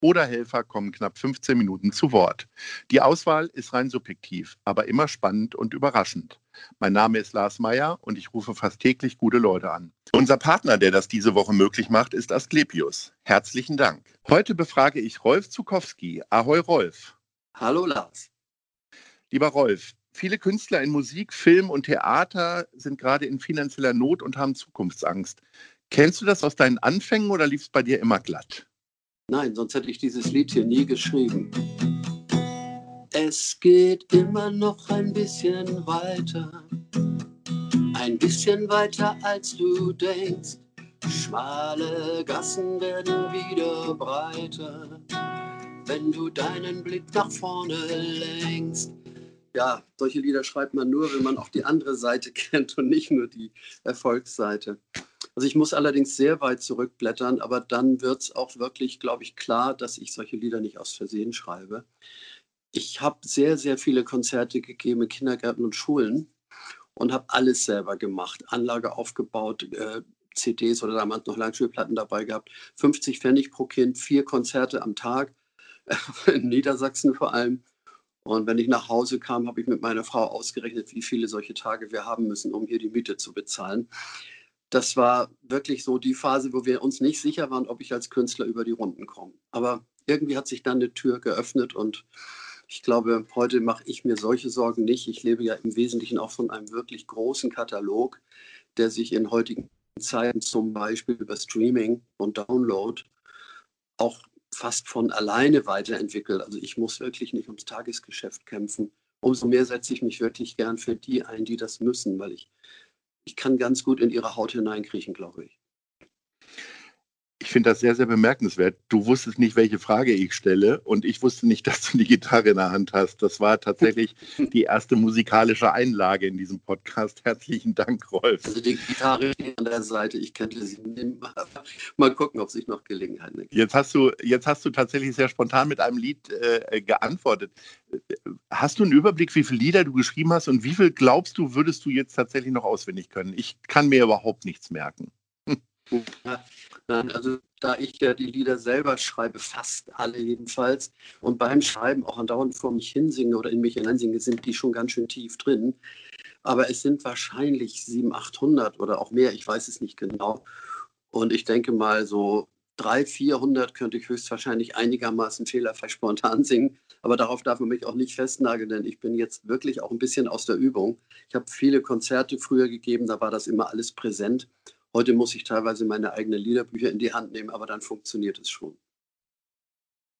oder Helfer kommen knapp 15 Minuten zu Wort. Die Auswahl ist rein subjektiv, aber immer spannend und überraschend. Mein Name ist Lars Meyer und ich rufe fast täglich gute Leute an. Unser Partner, der das diese Woche möglich macht, ist Asklepios. Herzlichen Dank. Heute befrage ich Rolf Zukowski. Ahoi Rolf. Hallo Lars. Lieber Rolf, viele Künstler in Musik, Film und Theater sind gerade in finanzieller Not und haben Zukunftsangst. Kennst du das aus deinen Anfängen oder lief es bei dir immer glatt? Nein, sonst hätte ich dieses Lied hier nie geschrieben. Es geht immer noch ein bisschen weiter, ein bisschen weiter als du denkst. Schmale Gassen werden wieder breiter, wenn du deinen Blick nach vorne lenkst. Ja, solche Lieder schreibt man nur, wenn man auch die andere Seite kennt und nicht nur die Erfolgsseite. Also ich muss allerdings sehr weit zurückblättern, aber dann wird es auch wirklich, glaube ich, klar, dass ich solche Lieder nicht aus Versehen schreibe. Ich habe sehr, sehr viele Konzerte gegeben in Kindergärten und Schulen und habe alles selber gemacht. Anlage aufgebaut, äh, CDs oder damals noch Langspielplatten dabei gehabt. 50 Pfennig pro Kind, vier Konzerte am Tag, in Niedersachsen vor allem. Und wenn ich nach Hause kam, habe ich mit meiner Frau ausgerechnet, wie viele solche Tage wir haben müssen, um hier die Miete zu bezahlen. Das war wirklich so die Phase, wo wir uns nicht sicher waren, ob ich als Künstler über die Runden komme. Aber irgendwie hat sich dann eine Tür geöffnet und ich glaube, heute mache ich mir solche Sorgen nicht. Ich lebe ja im Wesentlichen auch von einem wirklich großen Katalog, der sich in heutigen Zeiten zum Beispiel über Streaming und Download auch fast von alleine weiterentwickelt. Also ich muss wirklich nicht ums Tagesgeschäft kämpfen. Umso mehr setze ich mich wirklich gern für die ein, die das müssen, weil ich, ich kann ganz gut in ihre Haut hineinkriechen, glaube ich. Ich finde das sehr, sehr bemerkenswert. Du wusstest nicht, welche Frage ich stelle und ich wusste nicht, dass du die Gitarre in der Hand hast. Das war tatsächlich die erste musikalische Einlage in diesem Podcast. Herzlichen Dank, Rolf. Also die Gitarre an der Seite, ich könnte sie nehmen. Mal gucken, ob sich noch Gelegenheit gibt. Jetzt hast du, jetzt hast du tatsächlich sehr spontan mit einem Lied äh, geantwortet. Hast du einen Überblick, wie viele Lieder du geschrieben hast und wie viel glaubst du, würdest du jetzt tatsächlich noch auswendig können? Ich kann mir überhaupt nichts merken. Nein, also da ich ja die Lieder selber schreibe, fast alle jedenfalls, und beim Schreiben auch andauernd vor mich hinsinge oder in mich hineinsinge, sind die schon ganz schön tief drin. Aber es sind wahrscheinlich 700, 800 oder auch mehr, ich weiß es nicht genau. Und ich denke mal, so 300, 400 könnte ich höchstwahrscheinlich einigermaßen fehlerfrei spontan singen. Aber darauf darf man mich auch nicht festnageln, denn ich bin jetzt wirklich auch ein bisschen aus der Übung. Ich habe viele Konzerte früher gegeben, da war das immer alles präsent. Heute muss ich teilweise meine eigenen Liederbücher in die Hand nehmen, aber dann funktioniert es schon.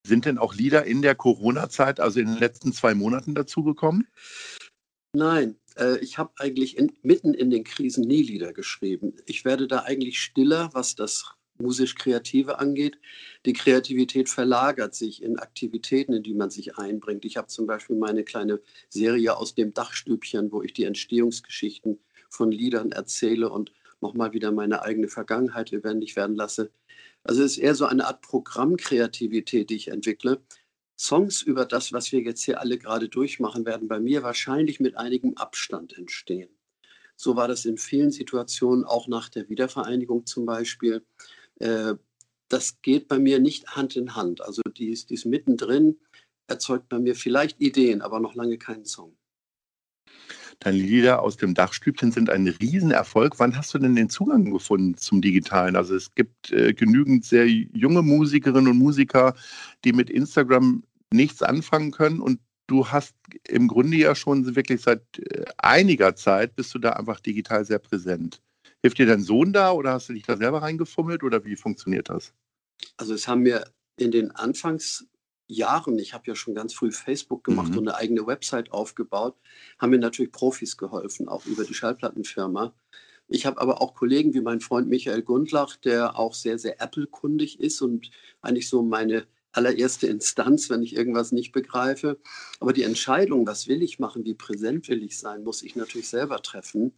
Sind denn auch Lieder in der Corona-Zeit, also in den letzten zwei Monaten dazugekommen? Nein, äh, ich habe eigentlich in, mitten in den Krisen nie Lieder geschrieben. Ich werde da eigentlich stiller, was das musisch-kreative angeht. Die Kreativität verlagert sich in Aktivitäten, in die man sich einbringt. Ich habe zum Beispiel meine kleine Serie aus dem Dachstübchen, wo ich die Entstehungsgeschichten von Liedern erzähle und nochmal wieder meine eigene Vergangenheit lebendig werden lasse. Also es ist eher so eine Art Programmkreativität, die ich entwickle. Songs über das, was wir jetzt hier alle gerade durchmachen, werden bei mir wahrscheinlich mit einigem Abstand entstehen. So war das in vielen Situationen, auch nach der Wiedervereinigung zum Beispiel. Äh, das geht bei mir nicht Hand in Hand. Also dies, dies mittendrin erzeugt bei mir vielleicht Ideen, aber noch lange keinen Song. Deine Lieder aus dem Dachstübchen sind ein Riesenerfolg. Wann hast du denn den Zugang gefunden zum Digitalen? Also es gibt äh, genügend sehr junge Musikerinnen und Musiker, die mit Instagram nichts anfangen können und du hast im Grunde ja schon wirklich seit äh, einiger Zeit bist du da einfach digital sehr präsent. Hilft dir dein Sohn da oder hast du dich da selber reingefummelt oder wie funktioniert das? Also es haben mir in den Anfangs Jahren, ich habe ja schon ganz früh Facebook gemacht mhm. und eine eigene Website aufgebaut, haben mir natürlich Profis geholfen, auch über die Schallplattenfirma. Ich habe aber auch Kollegen wie mein Freund Michael Gundlach, der auch sehr, sehr Apple-kundig ist und eigentlich so meine allererste Instanz, wenn ich irgendwas nicht begreife. Aber die Entscheidung, was will ich machen, wie präsent will ich sein, muss ich natürlich selber treffen.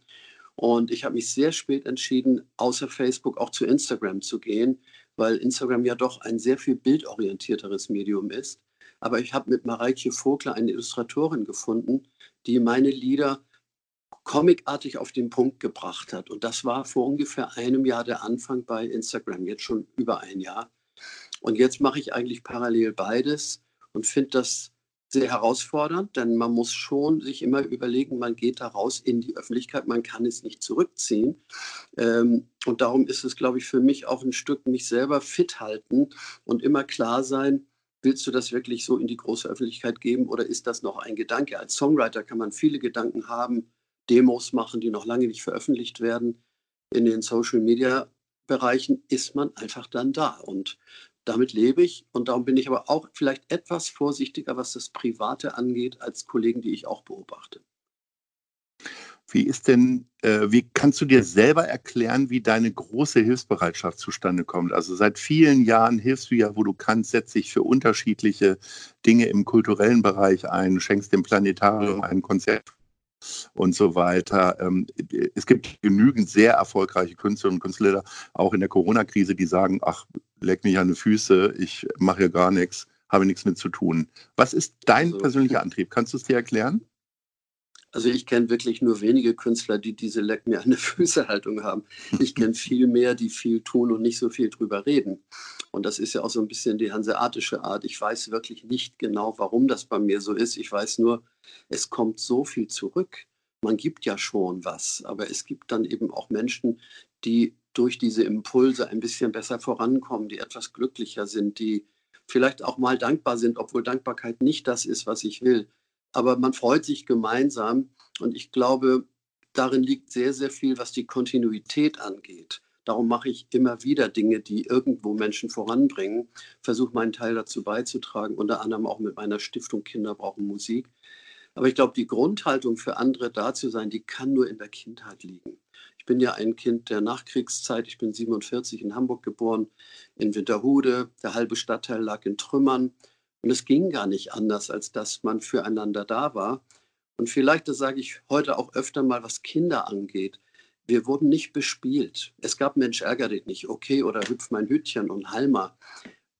Und ich habe mich sehr spät entschieden, außer Facebook auch zu Instagram zu gehen, weil Instagram ja doch ein sehr viel bildorientierteres Medium ist. Aber ich habe mit Mareike Vogler eine Illustratorin gefunden, die meine Lieder comicartig auf den Punkt gebracht hat. Und das war vor ungefähr einem Jahr der Anfang bei Instagram, jetzt schon über ein Jahr. Und jetzt mache ich eigentlich parallel beides und finde das sehr herausfordernd, denn man muss schon sich immer überlegen, man geht da raus in die Öffentlichkeit, man kann es nicht zurückziehen. Ähm, und darum ist es, glaube ich, für mich auch ein Stück mich selber fit halten und immer klar sein, willst du das wirklich so in die große Öffentlichkeit geben oder ist das noch ein Gedanke? Als Songwriter kann man viele Gedanken haben, Demos machen, die noch lange nicht veröffentlicht werden. In den Social-Media-Bereichen ist man einfach dann da. Und damit lebe ich und darum bin ich aber auch vielleicht etwas vorsichtiger, was das Private angeht, als Kollegen, die ich auch beobachte. Wie ist denn, äh, wie kannst du dir selber erklären, wie deine große Hilfsbereitschaft zustande kommt? Also seit vielen Jahren hilfst du ja, wo du kannst, setzt dich für unterschiedliche Dinge im kulturellen Bereich ein, schenkst dem Planetarium ein Konzert und so weiter. Ähm, es gibt genügend sehr erfolgreiche Künstlerinnen und Künstler, auch in der Corona-Krise, die sagen, ach, leck mich an die Füße, ich mache hier gar nichts, habe nichts mit zu tun. Was ist dein also, persönlicher Antrieb? Kannst du es dir erklären? Also ich kenne wirklich nur wenige Künstler, die diese Leck mir an die Füße Haltung haben. Ich kenne viel mehr, die viel tun und nicht so viel drüber reden. Und das ist ja auch so ein bisschen die hanseatische Art. Ich weiß wirklich nicht genau, warum das bei mir so ist. Ich weiß nur, es kommt so viel zurück. Man gibt ja schon was, aber es gibt dann eben auch Menschen, die durch diese Impulse ein bisschen besser vorankommen, die etwas glücklicher sind, die vielleicht auch mal dankbar sind, obwohl Dankbarkeit nicht das ist, was ich will. Aber man freut sich gemeinsam und ich glaube, darin liegt sehr, sehr viel, was die Kontinuität angeht. Darum mache ich immer wieder Dinge, die irgendwo Menschen voranbringen, versuche meinen Teil dazu beizutragen, unter anderem auch mit meiner Stiftung Kinder brauchen Musik. Aber ich glaube, die Grundhaltung für andere da zu sein, die kann nur in der Kindheit liegen. Ich bin ja ein Kind der Nachkriegszeit. Ich bin 47 in Hamburg geboren, in Winterhude. Der halbe Stadtteil lag in Trümmern. Und es ging gar nicht anders, als dass man füreinander da war. Und vielleicht, das sage ich heute auch öfter mal, was Kinder angeht. Wir wurden nicht bespielt. Es gab Mensch, ärger dich nicht, okay, oder hüpf mein Hütchen und Halma.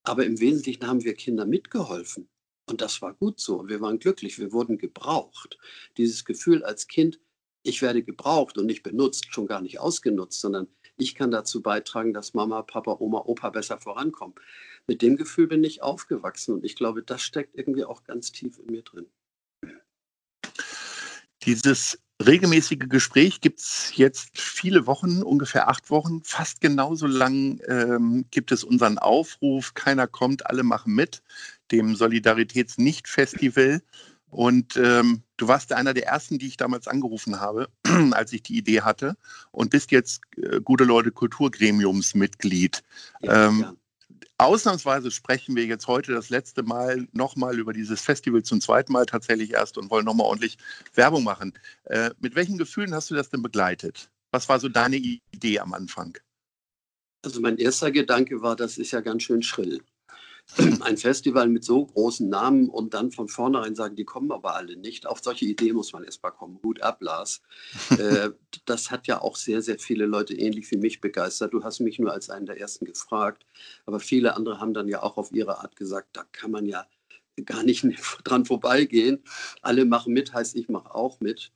Aber im Wesentlichen haben wir Kinder mitgeholfen. Und das war gut so. Wir waren glücklich. Wir wurden gebraucht. Dieses Gefühl als Kind, ich werde gebraucht und nicht benutzt, schon gar nicht ausgenutzt, sondern ich kann dazu beitragen, dass Mama, Papa, Oma, Opa besser vorankommen. Mit dem Gefühl bin ich aufgewachsen und ich glaube, das steckt irgendwie auch ganz tief in mir drin. Dieses regelmäßige Gespräch gibt es jetzt viele Wochen, ungefähr acht Wochen. Fast genauso lang ähm, gibt es unseren Aufruf, keiner kommt, alle machen mit, dem Solidaritäts-Nicht-Festival. Und ähm, du warst einer der ersten, die ich damals angerufen habe, als ich die Idee hatte und bist jetzt äh, gute Leute Kulturgremiumsmitglied. Ja, ähm. Ausnahmsweise sprechen wir jetzt heute das letzte Mal nochmal über dieses Festival zum zweiten Mal tatsächlich erst und wollen nochmal ordentlich Werbung machen. Äh, mit welchen Gefühlen hast du das denn begleitet? Was war so deine Idee am Anfang? Also mein erster Gedanke war, das ist ja ganz schön schrill. ein Festival mit so großen Namen und dann von vornherein sagen, die kommen aber alle nicht. Auf solche Ideen muss man erst mal kommen. Hut ab, Lars. äh, das hat ja auch sehr, sehr viele Leute ähnlich wie mich begeistert. Du hast mich nur als einen der ersten gefragt, aber viele andere haben dann ja auch auf ihre Art gesagt, da kann man ja gar nicht dran vorbeigehen. Alle machen mit, heißt ich mache auch mit.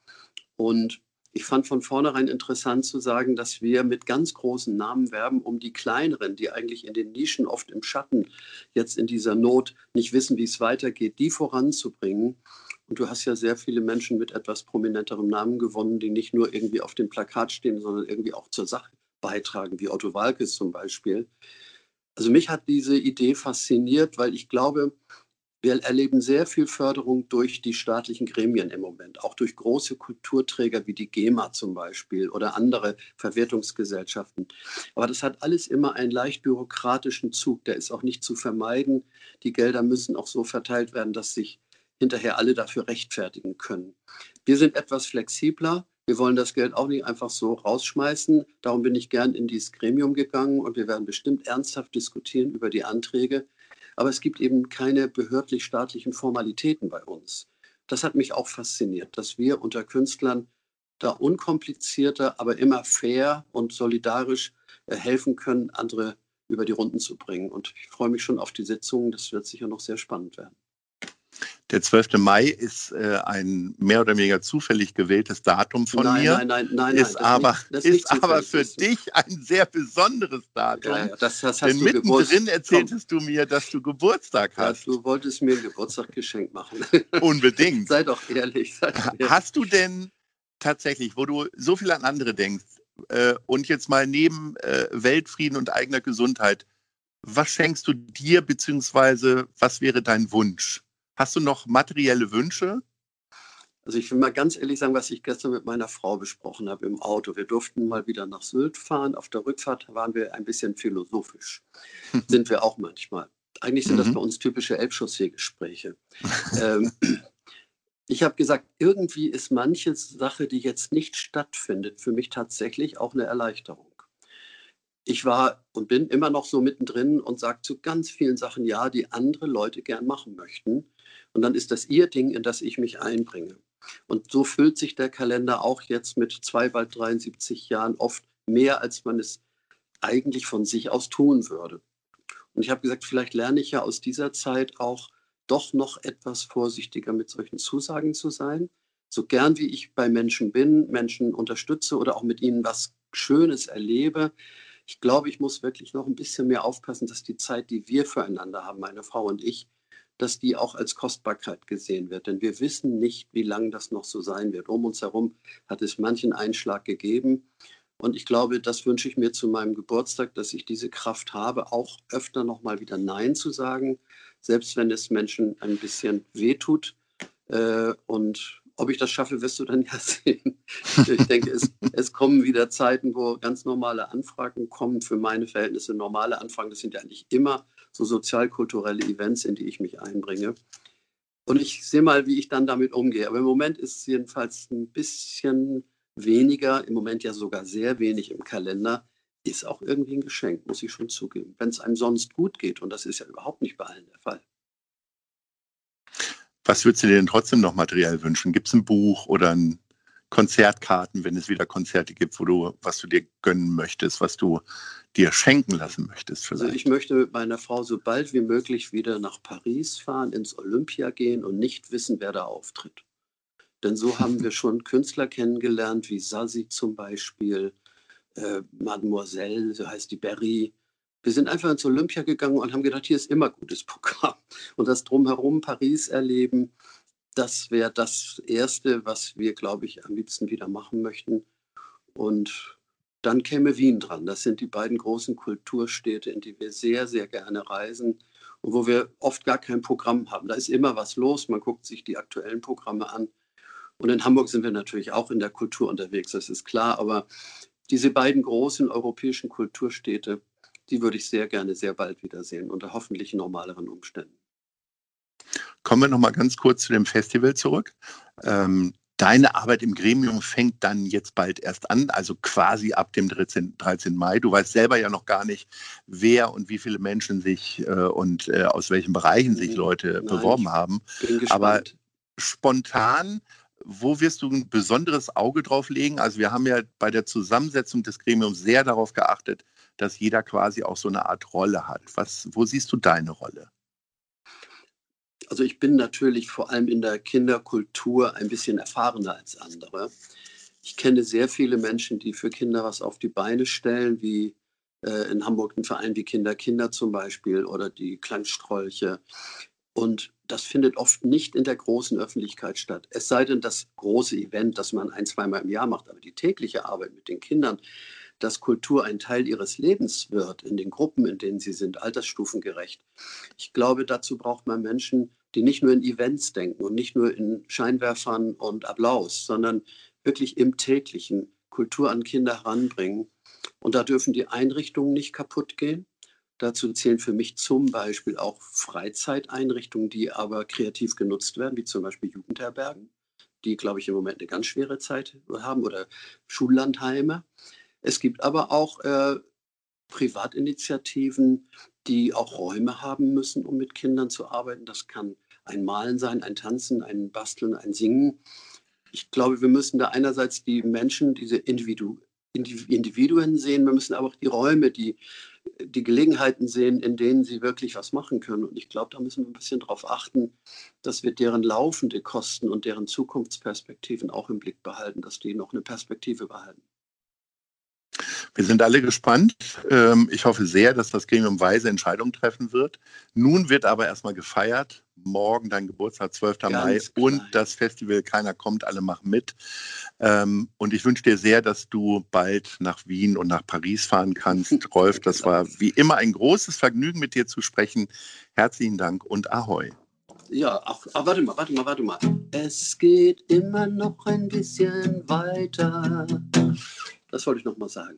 Und ich fand von vornherein interessant zu sagen, dass wir mit ganz großen Namen werben, um die kleineren, die eigentlich in den Nischen oft im Schatten jetzt in dieser Not nicht wissen, wie es weitergeht, die voranzubringen. Und du hast ja sehr viele Menschen mit etwas prominenterem Namen gewonnen, die nicht nur irgendwie auf dem Plakat stehen, sondern irgendwie auch zur Sache beitragen, wie Otto Walkes zum Beispiel. Also mich hat diese Idee fasziniert, weil ich glaube, wir erleben sehr viel Förderung durch die staatlichen Gremien im Moment, auch durch große Kulturträger wie die GEMA zum Beispiel oder andere Verwertungsgesellschaften. Aber das hat alles immer einen leicht bürokratischen Zug, der ist auch nicht zu vermeiden. Die Gelder müssen auch so verteilt werden, dass sich hinterher alle dafür rechtfertigen können. Wir sind etwas flexibler. Wir wollen das Geld auch nicht einfach so rausschmeißen. Darum bin ich gern in dieses Gremium gegangen und wir werden bestimmt ernsthaft diskutieren über die Anträge. Aber es gibt eben keine behördlich-staatlichen Formalitäten bei uns. Das hat mich auch fasziniert, dass wir unter Künstlern da unkomplizierter, aber immer fair und solidarisch äh, helfen können, andere über die Runden zu bringen. Und ich freue mich schon auf die Sitzungen. Das wird sicher noch sehr spannend werden. Der 12. Mai ist äh, ein mehr oder weniger zufällig gewähltes Datum von nein, mir. Nein, nein, nein, ist nein. aber, ist, ist aber für dich ein sehr besonderes Datum. Ja, ja, das, das Denn mittendrin erzähltest du mir, dass du Geburtstag hast. Ja, du wolltest mir ein Geburtstagsgeschenk machen. Unbedingt. sei doch ehrlich. Sei doch ehrlich. Hast du denn tatsächlich, wo du so viel an andere denkst äh, und jetzt mal neben äh, Weltfrieden und eigener Gesundheit, was schenkst du dir, beziehungsweise was wäre dein Wunsch? Hast du noch materielle Wünsche? Also ich will mal ganz ehrlich sagen, was ich gestern mit meiner Frau besprochen habe im Auto. Wir durften mal wieder nach Sylt fahren. Auf der Rückfahrt waren wir ein bisschen philosophisch. Sind wir auch manchmal. Eigentlich sind das Mhm. bei uns typische Elbchaussee-Gespräche. ähm, ich habe gesagt, irgendwie ist manche Sache, die jetzt nicht stattfindet, für mich tatsächlich auch eine Erleichterung. Ich war und bin immer noch so mittendrin und sage zu ganz vielen Sachen ja, die andere Leute gern machen möchten. Und dann ist das ihr Ding, in das ich mich einbringe. Und so füllt sich der Kalender auch jetzt mit zwei, bald 73 Jahren oft mehr, als man es eigentlich von sich aus tun würde. Und ich habe gesagt, vielleicht lerne ich ja aus dieser Zeit auch doch noch etwas vorsichtiger mit solchen Zusagen zu sein. So gern wie ich bei Menschen bin, Menschen unterstütze oder auch mit ihnen was Schönes erlebe. Ich glaube, ich muss wirklich noch ein bisschen mehr aufpassen, dass die Zeit, die wir füreinander haben, meine Frau und ich, dass die auch als Kostbarkeit gesehen wird. Denn wir wissen nicht, wie lange das noch so sein wird. Um uns herum hat es manchen Einschlag gegeben. Und ich glaube, das wünsche ich mir zu meinem Geburtstag, dass ich diese Kraft habe, auch öfter nochmal wieder Nein zu sagen, selbst wenn es Menschen ein bisschen wehtut. Äh, und ob ich das schaffe, wirst du dann ja sehen. Ich denke, es, es kommen wieder Zeiten, wo ganz normale Anfragen kommen. Für meine Verhältnisse normale Anfragen, das sind ja eigentlich immer so sozialkulturelle Events, in die ich mich einbringe. Und ich sehe mal, wie ich dann damit umgehe. Aber im Moment ist es jedenfalls ein bisschen weniger, im Moment ja sogar sehr wenig im Kalender, ist auch irgendwie ein Geschenk, muss ich schon zugeben. Wenn es einem sonst gut geht, und das ist ja überhaupt nicht bei allen der Fall. Was würdest du dir denn trotzdem noch materiell wünschen? Gibt es ein Buch oder ein Konzertkarten, wenn es wieder Konzerte gibt, wo du, was du dir gönnen möchtest, was du dir schenken lassen möchtest vielleicht? Also ich möchte mit meiner Frau so bald wie möglich wieder nach Paris fahren, ins Olympia gehen und nicht wissen, wer da auftritt. Denn so haben wir schon Künstler kennengelernt, wie Sazi zum Beispiel, äh, Mademoiselle, so heißt die Berry. Wir sind einfach ins Olympia gegangen und haben gedacht, hier ist immer gutes Programm. Und das drumherum Paris erleben, das wäre das Erste, was wir, glaube ich, am liebsten wieder machen möchten. Und dann käme Wien dran. Das sind die beiden großen Kulturstädte, in die wir sehr, sehr gerne reisen und wo wir oft gar kein Programm haben. Da ist immer was los. Man guckt sich die aktuellen Programme an. Und in Hamburg sind wir natürlich auch in der Kultur unterwegs, das ist klar. Aber diese beiden großen europäischen Kulturstädte, die würde ich sehr gerne sehr bald wiedersehen, unter hoffentlich normaleren Umständen. Kommen wir noch mal ganz kurz zu dem Festival zurück. Ähm, deine Arbeit im Gremium fängt dann jetzt bald erst an, also quasi ab dem 13, 13 Mai. Du weißt selber ja noch gar nicht, wer und wie viele Menschen sich äh, und äh, aus welchen Bereichen sich Leute Nein, beworben haben. Aber spontan, wo wirst du ein besonderes Auge drauf legen? Also wir haben ja bei der Zusammensetzung des Gremiums sehr darauf geachtet, dass jeder quasi auch so eine Art Rolle hat. Was, wo siehst du deine Rolle? Also ich bin natürlich vor allem in der Kinderkultur ein bisschen erfahrener als andere. Ich kenne sehr viele Menschen, die für Kinder was auf die Beine stellen, wie äh, in Hamburg ein Verein wie Kinder Kinder zum Beispiel oder die Klangstrolche. Und das findet oft nicht in der großen Öffentlichkeit statt. Es sei denn, das große Event, das man ein, zweimal im Jahr macht, aber die tägliche Arbeit mit den Kindern, dass Kultur ein Teil ihres Lebens wird, in den Gruppen, in denen sie sind, altersstufengerecht. Ich glaube, dazu braucht man Menschen, die nicht nur in Events denken und nicht nur in Scheinwerfern und Applaus, sondern wirklich im täglichen Kultur an Kinder heranbringen. Und da dürfen die Einrichtungen nicht kaputt gehen. Dazu zählen für mich zum Beispiel auch Freizeiteinrichtungen, die aber kreativ genutzt werden, wie zum Beispiel Jugendherbergen, die, glaube ich, im Moment eine ganz schwere Zeit haben, oder Schullandheime. Es gibt aber auch äh, Privatinitiativen, die auch Räume haben müssen, um mit Kindern zu arbeiten. Das kann ein Malen sein, ein Tanzen, ein Basteln, ein Singen. Ich glaube, wir müssen da einerseits die Menschen, diese Individu Individuen sehen, wir müssen aber auch die Räume, die, die Gelegenheiten sehen, in denen sie wirklich was machen können. Und ich glaube, da müssen wir ein bisschen darauf achten, dass wir deren laufende Kosten und deren Zukunftsperspektiven auch im Blick behalten, dass die noch eine Perspektive behalten. Wir sind alle gespannt. Ähm, ich hoffe sehr, dass das Gremium weise Entscheidungen treffen wird. Nun wird aber erstmal gefeiert. Morgen dein Geburtstag, 12. Ganz Mai klein. und das Festival Keiner kommt, alle machen mit. Ähm, und ich wünsche dir sehr, dass du bald nach Wien und nach Paris fahren kannst. Rolf, das war wie immer ein großes Vergnügen, mit dir zu sprechen. Herzlichen Dank und Ahoi. Ja, ach, ach, warte mal, warte mal, warte mal. Es geht immer noch ein bisschen weiter. Das wollte ich noch mal sagen.